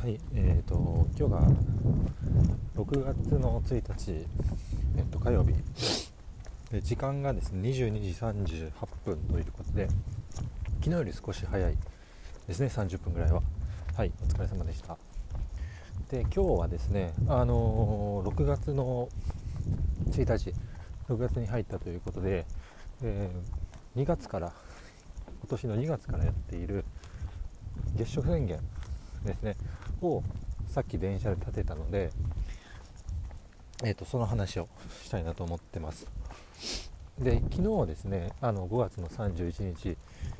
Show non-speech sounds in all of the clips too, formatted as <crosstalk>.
はい、えーと、今日が6月の1日、えーと、火曜日で、時間がですね22時38分ということで、昨日より少し早いですね、30分ぐらいは。はい、お疲れ様でした。で、今日はですね、あのー、6月の1日、6月に入ったということで、えー、2月から、今年の2月からやっている月食宣言ですねをさっき電車で立てたので、えーと、その話をしたいなと思ってます。で昨日はですねあの5月の31日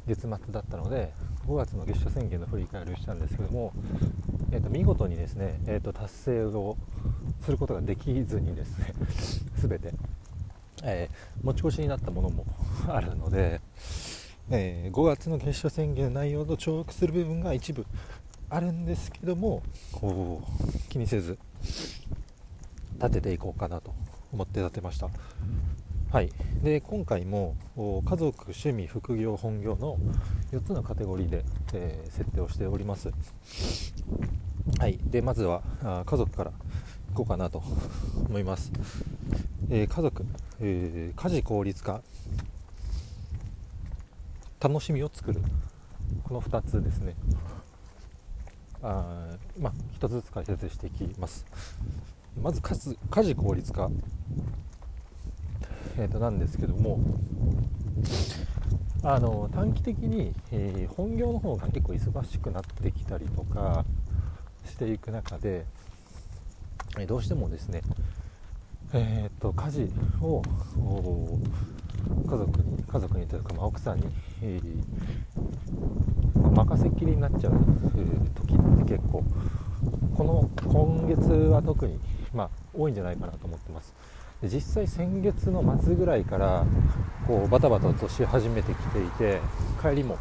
月末だったので5月の月初宣言の振り返りをしたんですけども、えーと、見事にですね、えーと、達成をすることができずにですね <laughs> 全て、えー、持ち越しになったものも <laughs> あるので、えー、5月の月初宣言の内容と重複する部分が一部あるんですけどもこう気にせず立てていこうかなと思って立てました。はい。で今回も家族趣味副業本業の4つのカテゴリーで、えー、設定をしております。はい。でまずはあ家族からいこうかなと思います、えー、家族、えー、家事効率化楽しみを作る。この2つですねあまあ、1つずつ解説していきます。まず家事家事効率化、えー、となんですけども。あの短期的に、えー、本業の方が結構忙しくなってきたりとかしていく中で、えー、どうしてもですね、えーと、家事を家族に家族にというか、まあ、奥さんに、えー、任せっきりになっちゃう時って結構この今月は特に、まあ、多いんじゃないかなと思ってます。で実際先月の末ぐらいからこうバタバタとし始めてきていて帰りも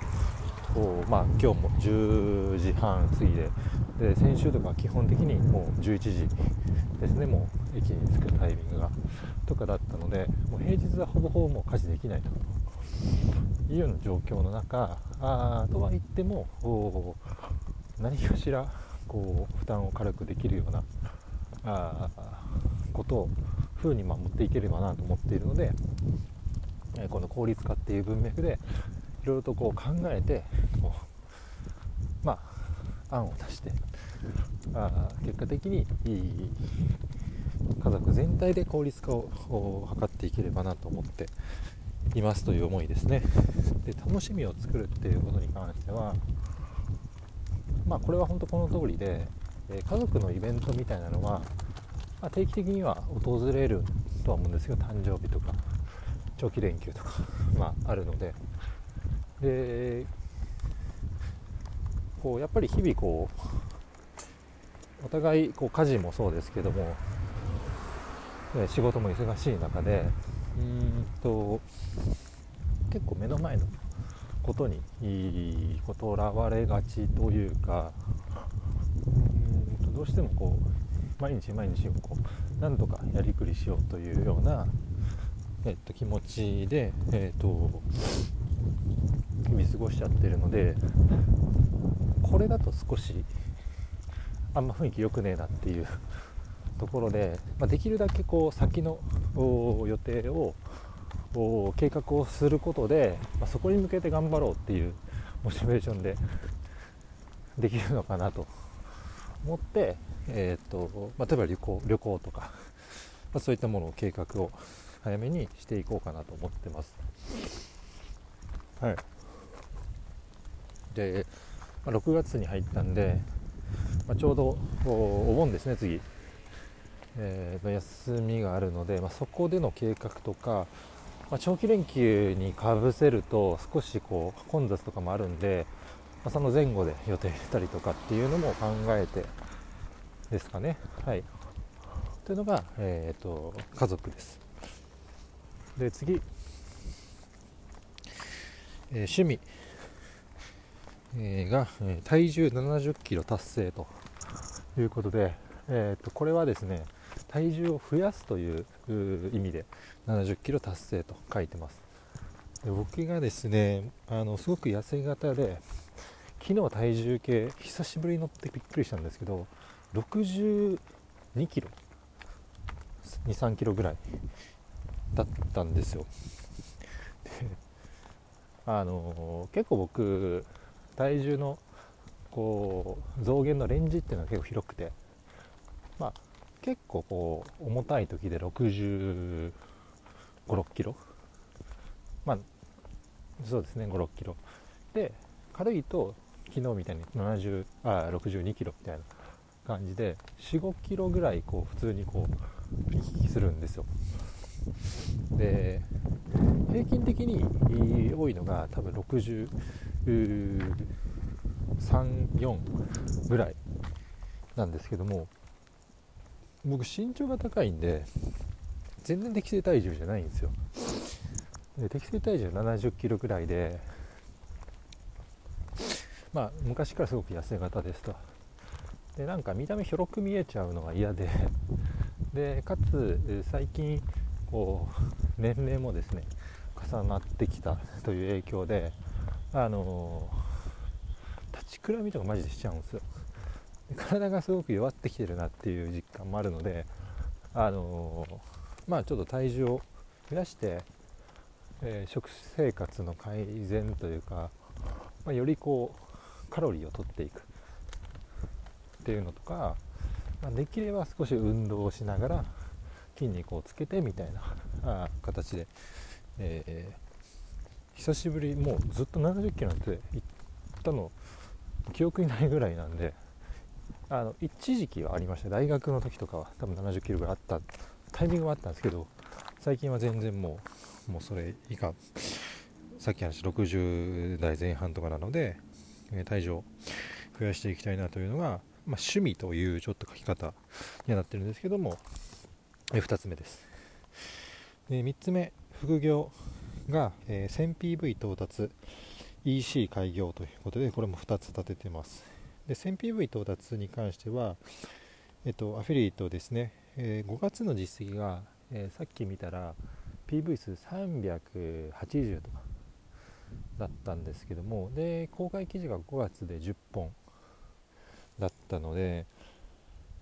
こう、まあ、今日も10時半過ぎでで先週とか基本的にもう11時ですねもう駅に着くタイミングがとかだったのでもう平日はほぼほぼもう家事できないと。いうような状況の中あとは言っても何かしらこう負担を軽くできるようなあことを風に守っていければなと思っているので、えこの効率化っていう文脈でいろいろとこう考えてこうまあ案を出してあ結果的に家族全体で効率化を図っていければなと思っていますという思いですね。で楽しみを作るっていうことに関してはまあこれは本当この通りで、え家族のイベントみたいなのは、まあ、定期的には訪れるとは思うんですけど誕生日とか長期連休とか <laughs> まあ、あるので。でこうやっぱり日々こうお互いこう家事もそうですけども仕事も忙しい中でうんと結構目の前のことにとらわれがちというかうんとどうしてもこう毎日毎日をこうなんとかやりくりしようというような、えっと、気持ちで、えっと、日々過ごしちゃってるのでこれだと少しあんま雰囲気良くねえなっていうところで、まあ、できるだけこう先の予定を計画をすることで、まあ、そこに向けて頑張ろうっていうモチベーションでできるのかなと。思って、えーとまあ、例えば旅行旅行とか、まあ、そういったものを計画を早めにしていこうかなと思ってます。はい、で、まあ、6月に入ったんで、まあ、ちょうどお盆ですね次。えー、休みがあるので、まあ、そこでの計画とか、まあ、長期連休にかぶせると少しこう混雑とかもあるんで、まあ、その前後で予定入れたりとかっていうのも考えてですかね。はい、というのが、えーと、家族です。で次、えー、趣味、えー、が、えー、体重70キロ達成ということで、えーとこれはですね体重を増やすという意味で70キロ達成と書いてます。で僕がですねあのすごく痩せ型で昨日体重計久しぶりに乗ってびっくりしたんですけど62キロ23キロぐらいだったんですよ。であの結構僕体重のこう増減のレンジっていうのは結構広くてまあ結構こう重たい時で6 5 6キロ。まあそうですね5 6キロ。で軽いと昨日みたいに70あ62キロみたいな感じで45キロぐらいこう普通にこう行き来するんですよ。で平均的に多いのが多分634ぐらいなんですけども僕身長が高いんで全然適正体重じゃないんですよ。で適正体重70キロぐらいでまあ昔からすごく痩せ型ですと。でなんか見た目ひょろく見えちゃうのが嫌で。でかつ最近こう年齢もですね重なってきたという影響であの立ちくらみとかマジでしちゃうんですよ。体がすごく弱ってきてるなっていう実感もあるのであのまあちょっと体重を増やして、えー、食生活の改善というか、まあ、よりこうカロリーをとっていくっていうのとか、まあ、できれば少し運動をしながら筋肉をつけてみたいなあ形で、えー、久しぶりもうずっと70キロなんて行ったの記憶にないぐらいなんであの一時期はありました。大学の時とかは多分70キロぐらいあったタイミングはあったんですけど最近は全然もうもうそれ以下さっき話した60代前半とかなので、え体重を増やしていきたいなというのがまあ、趣味というちょっと書き方にはなってるんですけども、え2つ目です。で3つ目副業が、え、1000PV 到達 EC 開業ということでこれも2つ立ててます。で 1000PV 到達に関しては、えっと、アフィリエイトですね、えー、5月の実績が、えー、さっき見たら PV 数380とかだったんですけどもで公開記事が5月で10本だったので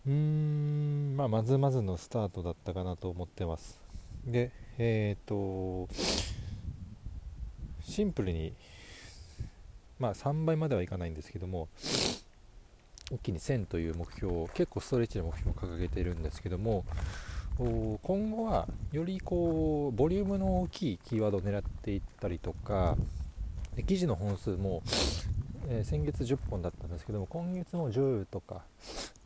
うーん、まあ、まずまずのスタートだったかなと思ってます。でえっ、とシンプルにまあ3倍まではいかないんですけども一気に1000という目標を結構ストレッチの目標を掲げているんですけども今後はよりこうボリュームの大きいキーワードを狙っていったりとか記事の本数もえー、先月10本だったんですけども今月も10とか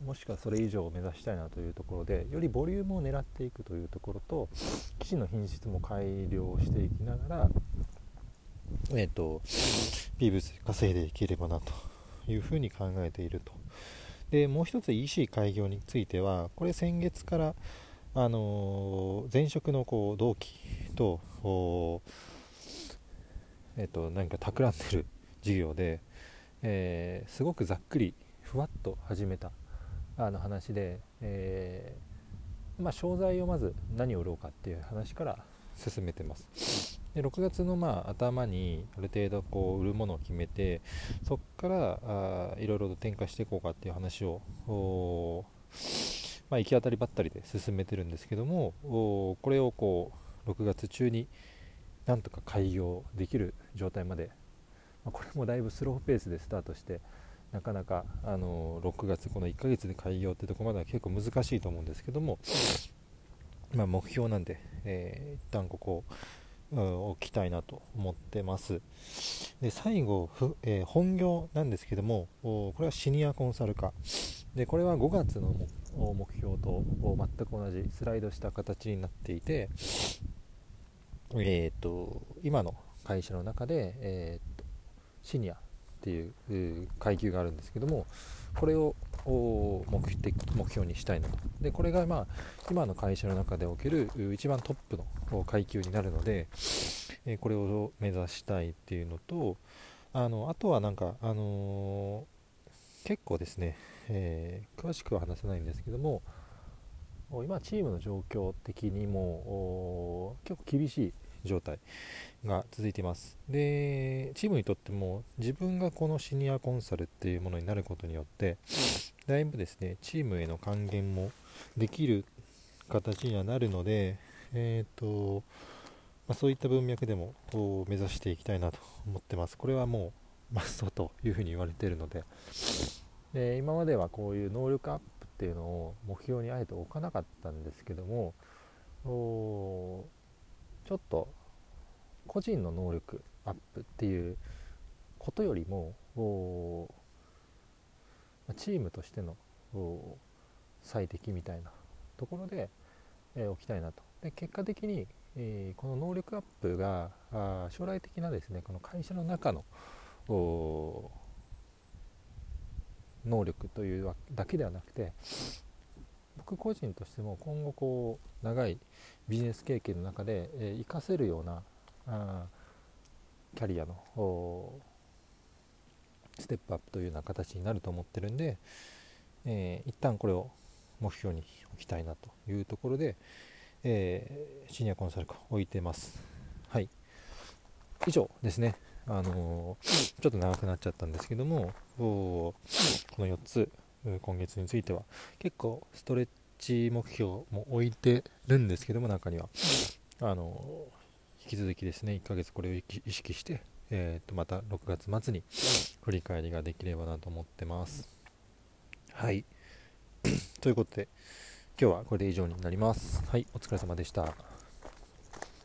もしくはそれ以上を目指したいなというところでよりボリュームを狙っていくというところと記事の品質も改良していきながら、えーと、p 物稼いでいければなというふうに考えていると。でもう一つ EC 開業についてはこれ先月からあの、前職のこう同期と,、えーと何か企んでる事業でえー、すごくざっくりふわっと始めたあの話で、えー、まあ、商材をまず何を売ろうかっていう話から進めてます。で6月のまあ頭にある程度こう売るものを決めてそこからいろいろと転化していこうかっていう話をまあ、行き当たりばったりで進めてるんですけどもこれをこう6月中になんとか開業できる状態までまこれもだいぶスローペースでスタートしてなかなかあの6月この1ヶ月で開業ってとこまでは結構難しいと思うんですけども、まあ、目標なんで、えー、一旦ここを置きたいなと思ってます。で最後ふ、えー、本業なんですけどもこれはシニアコンサル化でこれは5月の目標と全く同じスライドした形になっていてえーと、今の会社の中で、えーシニアっていう階級があるんですけどもこれを目的目標にしたいな。とでこれがまあ今の会社の中でおける一番トップの階級になるので、えこれを目指したいっていうのとあのあとはなんか、あのー、結構ですね、えー、詳しくは話せないんですけども今チームの状況的にも結構厳しい状態が続いています。でチームにとっても自分がこのシニアコンサルっていうものになることによってだいぶですねチームへの還元もできる形にはなるのでえっ、ー、とまあ、そういった文脈でも目指していきたいなと思ってます。これはもうマスト <laughs> というふうに言われているので。で今まではこういう能力アップっていうのを目標にあえて置かなかったんですけどもちょっと個人の能力アップっていうことよりもチームとしての最適みたいなところで、えー、置きたいなと。で結果的に、えー、この能力アップがあ将来的なですねこの会社の中の能力というだけではなくて僕個人としても今後こう長いビジネス経験の中で、えー、活かせるようなあキャリアのステップアップというような形になると思ってるんで、えー、一旦これを目標に置きたいなというところで、えー、シニアコンサルを置いてます。はい。以上ですね。あのー、ちょっと長くなっちゃったんですけども、この4つ、今月については結構ストレッチ目標も置いてるんですけども、中には。あの引き続きですね、1ヶ月これを意識して、えー、とまた6月末に振り返りができればなと思ってます。はい。ということで、今日はこれで以上になります。はい、お疲れ様でした。